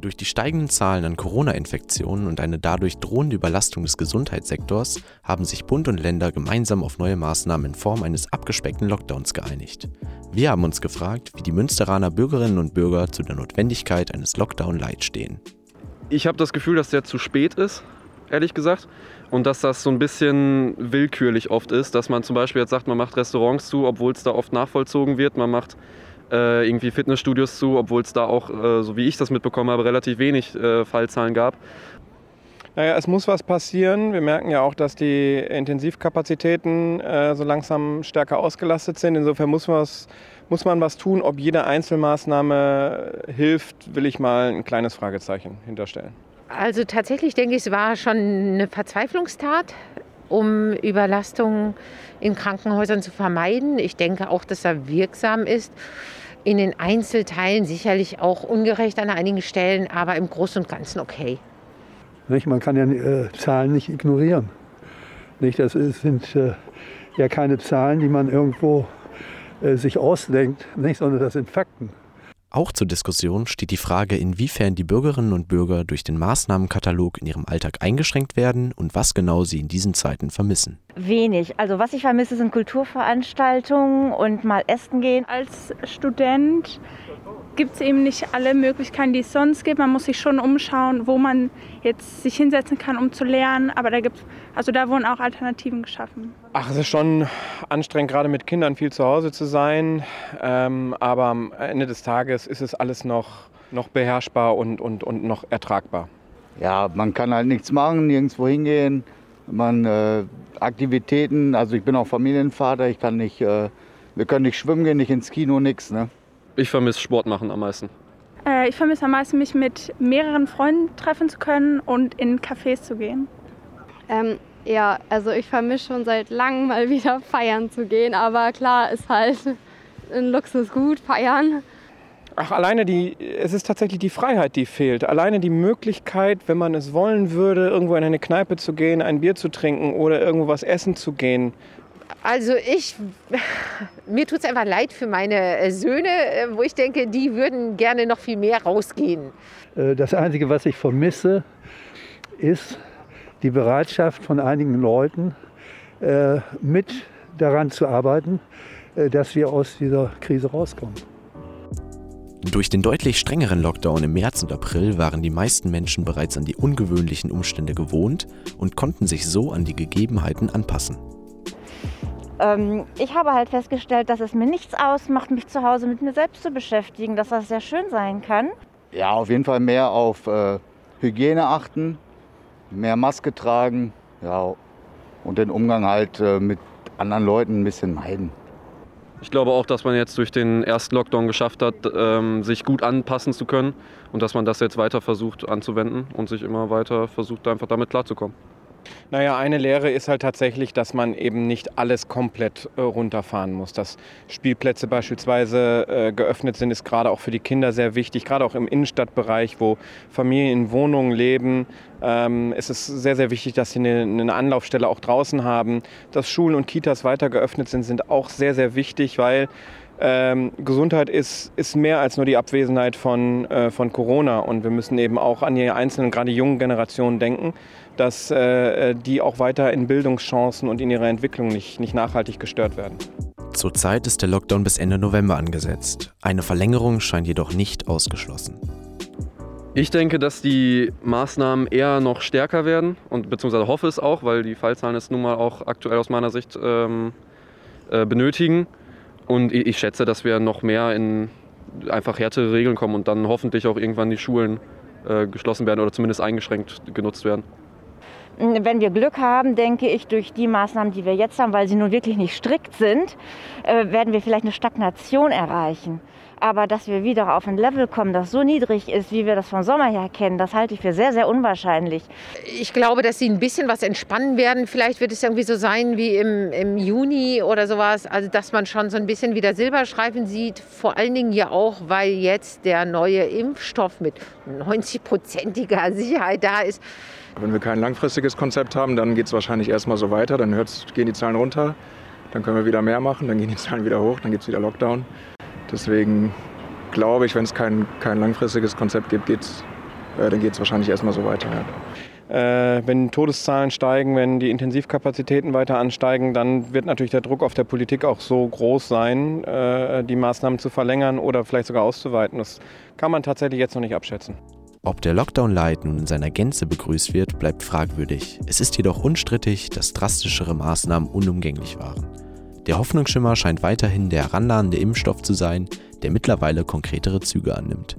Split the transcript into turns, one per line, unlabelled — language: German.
Durch die steigenden Zahlen an Corona-Infektionen und eine dadurch drohende Überlastung des Gesundheitssektors haben sich Bund und Länder gemeinsam auf neue Maßnahmen in Form eines abgespeckten Lockdowns geeinigt. Wir haben uns gefragt, wie die Münsteraner Bürgerinnen und Bürger zu der Notwendigkeit eines Lockdown-Light stehen.
Ich habe das Gefühl, dass der zu spät ist, ehrlich gesagt. Und dass das so ein bisschen willkürlich oft ist, dass man zum Beispiel jetzt sagt, man macht Restaurants zu, obwohl es da oft nachvollzogen wird. Man macht äh, irgendwie Fitnessstudios zu, obwohl es da auch, äh, so wie ich das mitbekommen habe, relativ wenig äh, Fallzahlen gab.
Naja, es muss was passieren. Wir merken ja auch, dass die Intensivkapazitäten äh, so langsam stärker ausgelastet sind. Insofern muss, was, muss man was tun. Ob jede Einzelmaßnahme hilft, will ich mal ein kleines Fragezeichen hinterstellen.
Also tatsächlich denke ich, es war schon eine Verzweiflungstat, um Überlastungen in Krankenhäusern zu vermeiden. Ich denke auch, dass er wirksam ist. In den Einzelteilen sicherlich auch ungerecht an einigen Stellen, aber im Großen und Ganzen okay.
Nicht? Man kann ja äh, Zahlen nicht ignorieren. Nicht? Das ist, sind äh, ja keine Zahlen, die man irgendwo äh, sich ausdenkt, nicht? sondern das sind Fakten.
Auch zur Diskussion steht die Frage, inwiefern die Bürgerinnen und Bürger durch den Maßnahmenkatalog in ihrem Alltag eingeschränkt werden und was genau sie in diesen Zeiten vermissen.
Wenig. Also was ich vermisse, sind Kulturveranstaltungen und mal essen gehen.
Als Student gibt es eben nicht alle Möglichkeiten, die es sonst gibt. Man muss sich schon umschauen, wo man jetzt sich hinsetzen kann, um zu lernen. Aber da gibt's, also da wurden auch Alternativen geschaffen.
Ach, es ist schon anstrengend, gerade mit Kindern viel zu Hause zu sein. Ähm, aber am Ende des Tages ist es alles noch, noch beherrschbar und, und, und noch ertragbar.
Ja, man kann halt nichts machen, nirgendwo hingehen. Man äh, Aktivitäten, also ich bin auch Familienvater, ich kann nicht, äh, wir können nicht schwimmen gehen, nicht ins Kino, nichts. Ne?
Ich vermisse Sport machen am meisten.
Äh, ich vermisse am meisten, mich mit mehreren Freunden treffen zu können und in Cafés zu gehen.
Ähm, ja, also ich vermisse schon seit langem mal wieder feiern zu gehen, aber klar ist halt ein Luxusgut, feiern.
Ach, alleine die, es ist tatsächlich die Freiheit, die fehlt. Alleine die Möglichkeit, wenn man es wollen würde, irgendwo in eine Kneipe zu gehen, ein Bier zu trinken oder irgendwo was essen zu gehen.
Also ich, mir tut es einfach leid für meine äh, Söhne, äh, wo ich denke, die würden gerne noch viel mehr rausgehen.
Äh, das Einzige, was ich vermisse, ist die Bereitschaft von einigen Leuten, mit daran zu arbeiten, dass wir aus dieser Krise rauskommen.
Durch den deutlich strengeren Lockdown im März und April waren die meisten Menschen bereits an die ungewöhnlichen Umstände gewohnt und konnten sich so an die Gegebenheiten anpassen.
Ähm, ich habe halt festgestellt, dass es mir nichts ausmacht, mich zu Hause mit mir selbst zu beschäftigen, dass das sehr schön sein kann.
Ja, auf jeden Fall mehr auf äh, Hygiene achten, mehr Maske tragen ja, und den Umgang halt äh, mit anderen Leuten ein bisschen meiden.
Ich glaube auch, dass man jetzt durch den ersten Lockdown geschafft hat, ähm, sich gut anpassen zu können und dass man das jetzt weiter versucht anzuwenden und sich immer weiter versucht, einfach damit klarzukommen.
Naja, eine Lehre ist halt tatsächlich, dass man eben nicht alles komplett äh, runterfahren muss. Dass Spielplätze beispielsweise äh, geöffnet sind, ist gerade auch für die Kinder sehr wichtig. Gerade auch im Innenstadtbereich, wo Familien in Wohnungen leben, ähm, ist es sehr, sehr wichtig, dass sie eine, eine, Anlaufstelle auch draußen haben. Dass Schulen und Kitas weiter geöffnet sind, sind auch sehr, sehr wichtig, weil ähm, Gesundheit ist, ist mehr als nur die Abwesenheit von, äh, von Corona. Und wir müssen eben auch an die einzelnen, gerade jungen Generationen denken dass äh, die auch weiter in Bildungschancen und in ihrer Entwicklung nicht, nicht nachhaltig gestört werden.
Zurzeit ist der Lockdown bis Ende November angesetzt. Eine Verlängerung scheint jedoch nicht ausgeschlossen.
Ich denke, dass die Maßnahmen eher noch stärker werden und beziehungsweise hoffe es auch, weil die Fallzahlen es nun mal auch aktuell aus meiner Sicht ähm, äh, benötigen. Und ich, schätze, dass wir noch mehr in einfach härtere Regeln kommen und dann hoffentlich auch irgendwann die Schulen äh, geschlossen werden oder zumindest eingeschränkt genutzt werden.
Wenn wir Glück haben, denke ich, durch die Maßnahmen, die wir jetzt haben, weil sie nun wirklich nicht strikt sind, äh, werden wir vielleicht eine Stagnation erreichen. Aber dass wir wieder auf ein Level kommen, das so niedrig ist, wie wir das vom Sommer her kennen, das halte ich für sehr, sehr unwahrscheinlich.
Ich glaube, dass sie ein bisschen was entspannen werden. Vielleicht wird es irgendwie so sein wie im, im Juni oder sowas. Also, dass man schon so ein bisschen wieder Silberstreifen sieht. Vor allen Dingen ja auch, weil jetzt der neue Impfstoff mit 90-prozentiger Sicherheit da ist.
Wenn wir kein langfristiges Konzept haben, dann geht es wahrscheinlich erstmal so weiter. Dann gehen die Zahlen runter, dann können wir wieder mehr machen, dann gehen die Zahlen wieder hoch, dann gibt es wieder Lockdown. Deswegen glaube ich, wenn es kein, kein langfristiges Konzept gibt, geht es äh, dann geht es wahrscheinlich erstmal so weiter. Ja.
Äh, wenn Todeszahlen steigen, wenn die Intensivkapazitäten weiter ansteigen, dann wird natürlich der Druck auf der Politik auch so groß sein, äh, die Maßnahmen zu verlängern oder vielleicht sogar auszuweiten. Das kann man tatsächlich jetzt noch nicht abschätzen.
Ob der Lockdown Light nun in seiner Gänze begrüßt wird, bleibt fragwürdig. Es ist jedoch unstrittig, dass drastischere Maßnahmen unumgänglich waren. Der Hoffnungsschimmer scheint weiterhin der herannahende Impfstoff zu sein, der mittlerweile konkretere Züge annimmt.